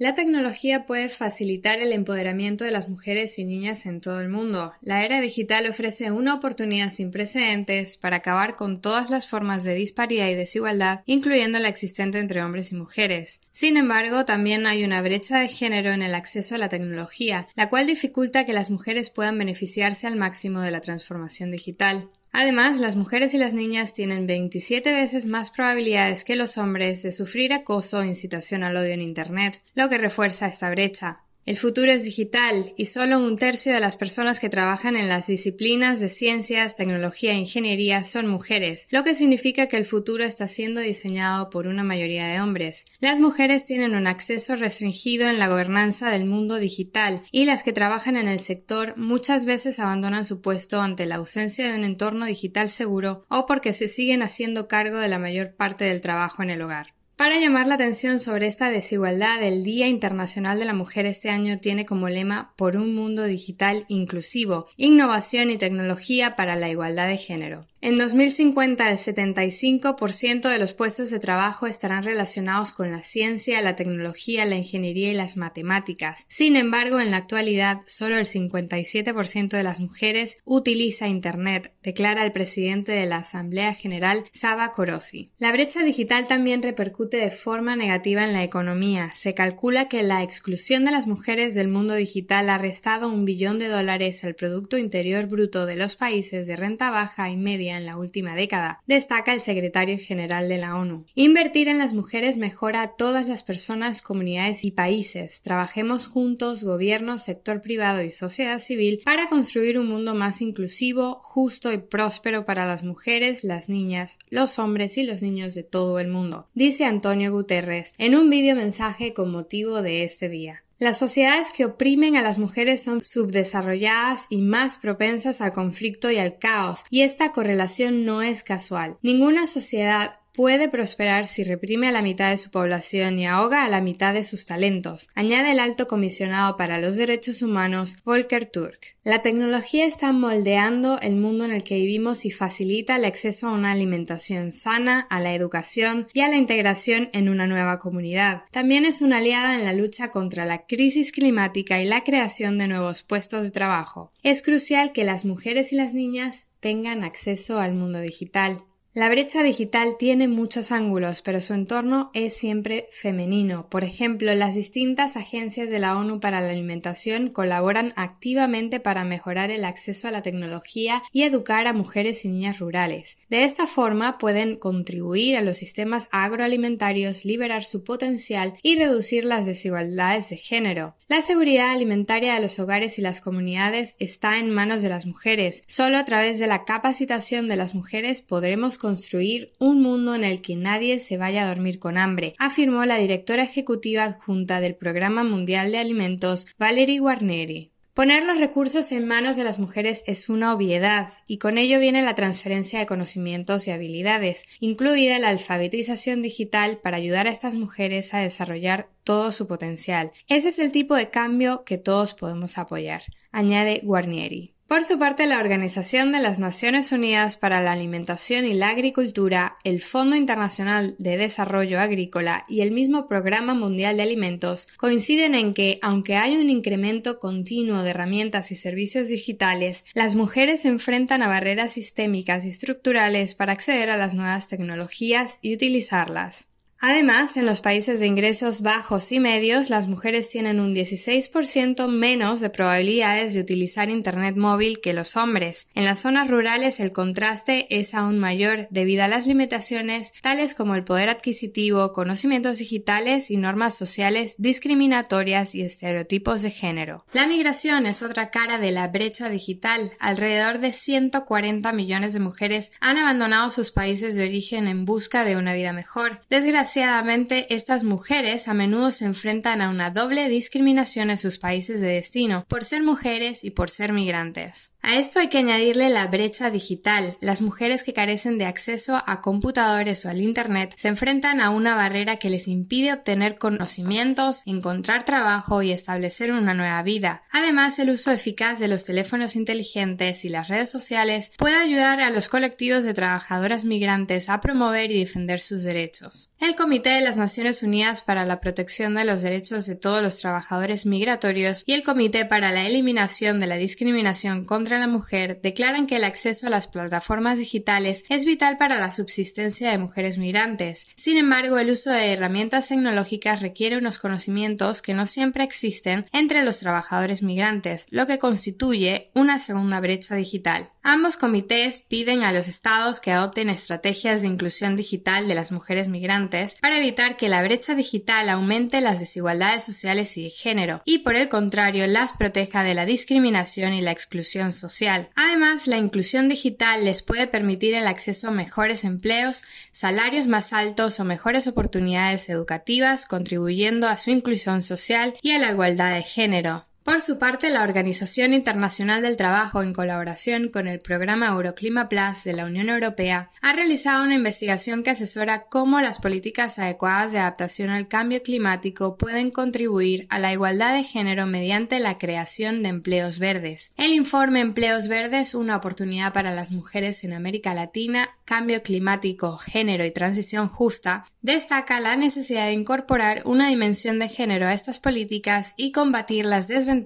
La tecnología puede facilitar el empoderamiento de las mujeres y niñas en todo el mundo. La era digital ofrece una oportunidad sin precedentes para acabar con todas las formas de disparidad y desigualdad, incluyendo la existente entre hombres y mujeres. Sin embargo, también hay una brecha de género en el acceso a la tecnología, la cual dificulta que las mujeres puedan beneficiarse al máximo de la transformación digital. Además, las mujeres y las niñas tienen 27 veces más probabilidades que los hombres de sufrir acoso o incitación al odio en Internet, lo que refuerza esta brecha. El futuro es digital y solo un tercio de las personas que trabajan en las disciplinas de ciencias, tecnología e ingeniería son mujeres, lo que significa que el futuro está siendo diseñado por una mayoría de hombres. Las mujeres tienen un acceso restringido en la gobernanza del mundo digital y las que trabajan en el sector muchas veces abandonan su puesto ante la ausencia de un entorno digital seguro o porque se siguen haciendo cargo de la mayor parte del trabajo en el hogar. Para llamar la atención sobre esta desigualdad, el Día Internacional de la Mujer este año tiene como lema Por un mundo digital inclusivo, innovación y tecnología para la igualdad de género. En 2050 el 75% de los puestos de trabajo estarán relacionados con la ciencia, la tecnología, la ingeniería y las matemáticas. Sin embargo, en la actualidad solo el 57% de las mujeres utiliza Internet, declara el presidente de la Asamblea General, Saba Korosi. La brecha digital también repercute de forma negativa en la economía. Se calcula que la exclusión de las mujeres del mundo digital ha restado un billón de dólares al Producto Interior Bruto de los países de renta baja y media en la última década, destaca el secretario general de la ONU. Invertir en las mujeres mejora a todas las personas, comunidades y países. Trabajemos juntos, gobierno, sector privado y sociedad civil, para construir un mundo más inclusivo, justo y próspero para las mujeres, las niñas, los hombres y los niños de todo el mundo, dice Antonio Guterres en un video mensaje con motivo de este día. Las sociedades que oprimen a las mujeres son subdesarrolladas y más propensas al conflicto y al caos, y esta correlación no es casual. Ninguna sociedad puede prosperar si reprime a la mitad de su población y ahoga a la mitad de sus talentos, añade el alto comisionado para los derechos humanos Volker Turk. La tecnología está moldeando el mundo en el que vivimos y facilita el acceso a una alimentación sana, a la educación y a la integración en una nueva comunidad. También es una aliada en la lucha contra la crisis climática y la creación de nuevos puestos de trabajo. Es crucial que las mujeres y las niñas tengan acceso al mundo digital. La brecha digital tiene muchos ángulos, pero su entorno es siempre femenino. Por ejemplo, las distintas agencias de la ONU para la Alimentación colaboran activamente para mejorar el acceso a la tecnología y educar a mujeres y niñas rurales. De esta forma pueden contribuir a los sistemas agroalimentarios, liberar su potencial y reducir las desigualdades de género. La seguridad alimentaria de los hogares y las comunidades está en manos de las mujeres. Solo a través de la capacitación de las mujeres podremos construir un mundo en el que nadie se vaya a dormir con hambre, afirmó la directora ejecutiva adjunta del Programa Mundial de Alimentos, Valerie Guarneri. Poner los recursos en manos de las mujeres es una obviedad, y con ello viene la transferencia de conocimientos y habilidades, incluida la alfabetización digital para ayudar a estas mujeres a desarrollar todo su potencial. Ese es el tipo de cambio que todos podemos apoyar, añade Guarnieri. Por su parte, la Organización de las Naciones Unidas para la Alimentación y la Agricultura, el Fondo Internacional de Desarrollo Agrícola y el mismo Programa Mundial de Alimentos coinciden en que, aunque hay un incremento continuo de herramientas y servicios digitales, las mujeres se enfrentan a barreras sistémicas y estructurales para acceder a las nuevas tecnologías y utilizarlas. Además, en los países de ingresos bajos y medios, las mujeres tienen un 16% menos de probabilidades de utilizar Internet móvil que los hombres. En las zonas rurales el contraste es aún mayor debido a las limitaciones tales como el poder adquisitivo, conocimientos digitales y normas sociales discriminatorias y estereotipos de género. La migración es otra cara de la brecha digital. Alrededor de 140 millones de mujeres han abandonado sus países de origen en busca de una vida mejor. Desgraciadamente, estas mujeres a menudo se enfrentan a una doble discriminación en sus países de destino por ser mujeres y por ser migrantes. A esto hay que añadirle la brecha digital. Las mujeres que carecen de acceso a computadores o al Internet se enfrentan a una barrera que les impide obtener conocimientos, encontrar trabajo y establecer una nueva vida. Además, el uso eficaz de los teléfonos inteligentes y las redes sociales puede ayudar a los colectivos de trabajadoras migrantes a promover y defender sus derechos. El Comité de las Naciones Unidas para la Protección de los Derechos de todos los Trabajadores Migratorios y el Comité para la Eliminación de la Discriminación contra la mujer declaran que el acceso a las plataformas digitales es vital para la subsistencia de mujeres migrantes. Sin embargo, el uso de herramientas tecnológicas requiere unos conocimientos que no siempre existen entre los trabajadores migrantes, lo que constituye una segunda brecha digital. Ambos comités piden a los estados que adopten estrategias de inclusión digital de las mujeres migrantes para evitar que la brecha digital aumente las desigualdades sociales y de género y por el contrario las proteja de la discriminación y la exclusión social. Además, la inclusión digital les puede permitir el acceso a mejores empleos, salarios más altos o mejores oportunidades educativas, contribuyendo a su inclusión social y a la igualdad de género. Por su parte, la Organización Internacional del Trabajo, en colaboración con el programa Euroclima Plus de la Unión Europea, ha realizado una investigación que asesora cómo las políticas adecuadas de adaptación al cambio climático pueden contribuir a la igualdad de género mediante la creación de empleos verdes. El informe Empleos Verdes, una oportunidad para las mujeres en América Latina, cambio climático, género y transición justa, destaca la necesidad de incorporar una dimensión de género a estas políticas y combatir las desventajas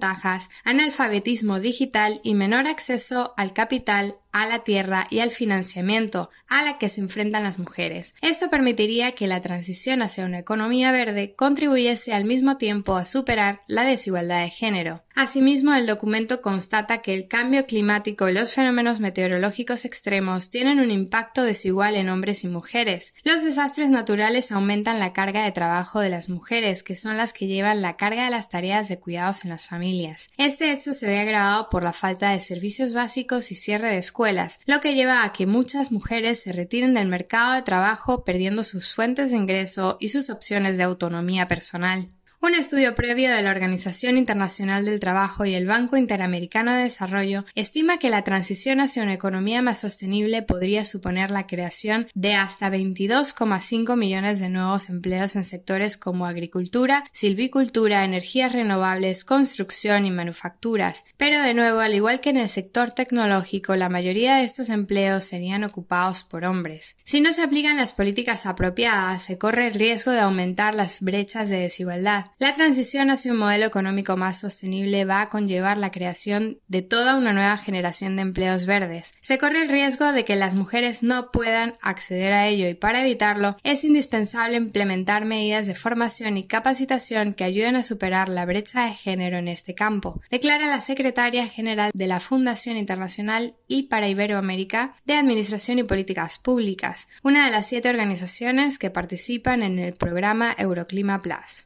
analfabetismo digital y menor acceso al capital, a la tierra y al financiamiento a la que se enfrentan las mujeres. Esto permitiría que la transición hacia una economía verde contribuyese al mismo tiempo a superar la desigualdad de género. Asimismo, el documento constata que el cambio climático y los fenómenos meteorológicos extremos tienen un impacto desigual en hombres y mujeres. Los desastres naturales aumentan la carga de trabajo de las mujeres, que son las que llevan la carga de las tareas de cuidados en las familias. Este hecho se ve agravado por la falta de servicios básicos y cierre de lo que lleva a que muchas mujeres se retiren del mercado de trabajo perdiendo sus fuentes de ingreso y sus opciones de autonomía personal. Un estudio previo de la Organización Internacional del Trabajo y el Banco Interamericano de Desarrollo estima que la transición hacia una economía más sostenible podría suponer la creación de hasta 22,5 millones de nuevos empleos en sectores como agricultura, silvicultura, energías renovables, construcción y manufacturas. Pero de nuevo, al igual que en el sector tecnológico, la mayoría de estos empleos serían ocupados por hombres. Si no se aplican las políticas apropiadas, se corre el riesgo de aumentar las brechas de desigualdad la transición hacia un modelo económico más sostenible va a conllevar la creación de toda una nueva generación de empleos verdes. Se corre el riesgo de que las mujeres no puedan acceder a ello y para evitarlo es indispensable implementar medidas de formación y capacitación que ayuden a superar la brecha de género en este campo, declara la secretaria general de la Fundación Internacional y para Iberoamérica de Administración y Políticas Públicas, una de las siete organizaciones que participan en el programa Euroclima Plus.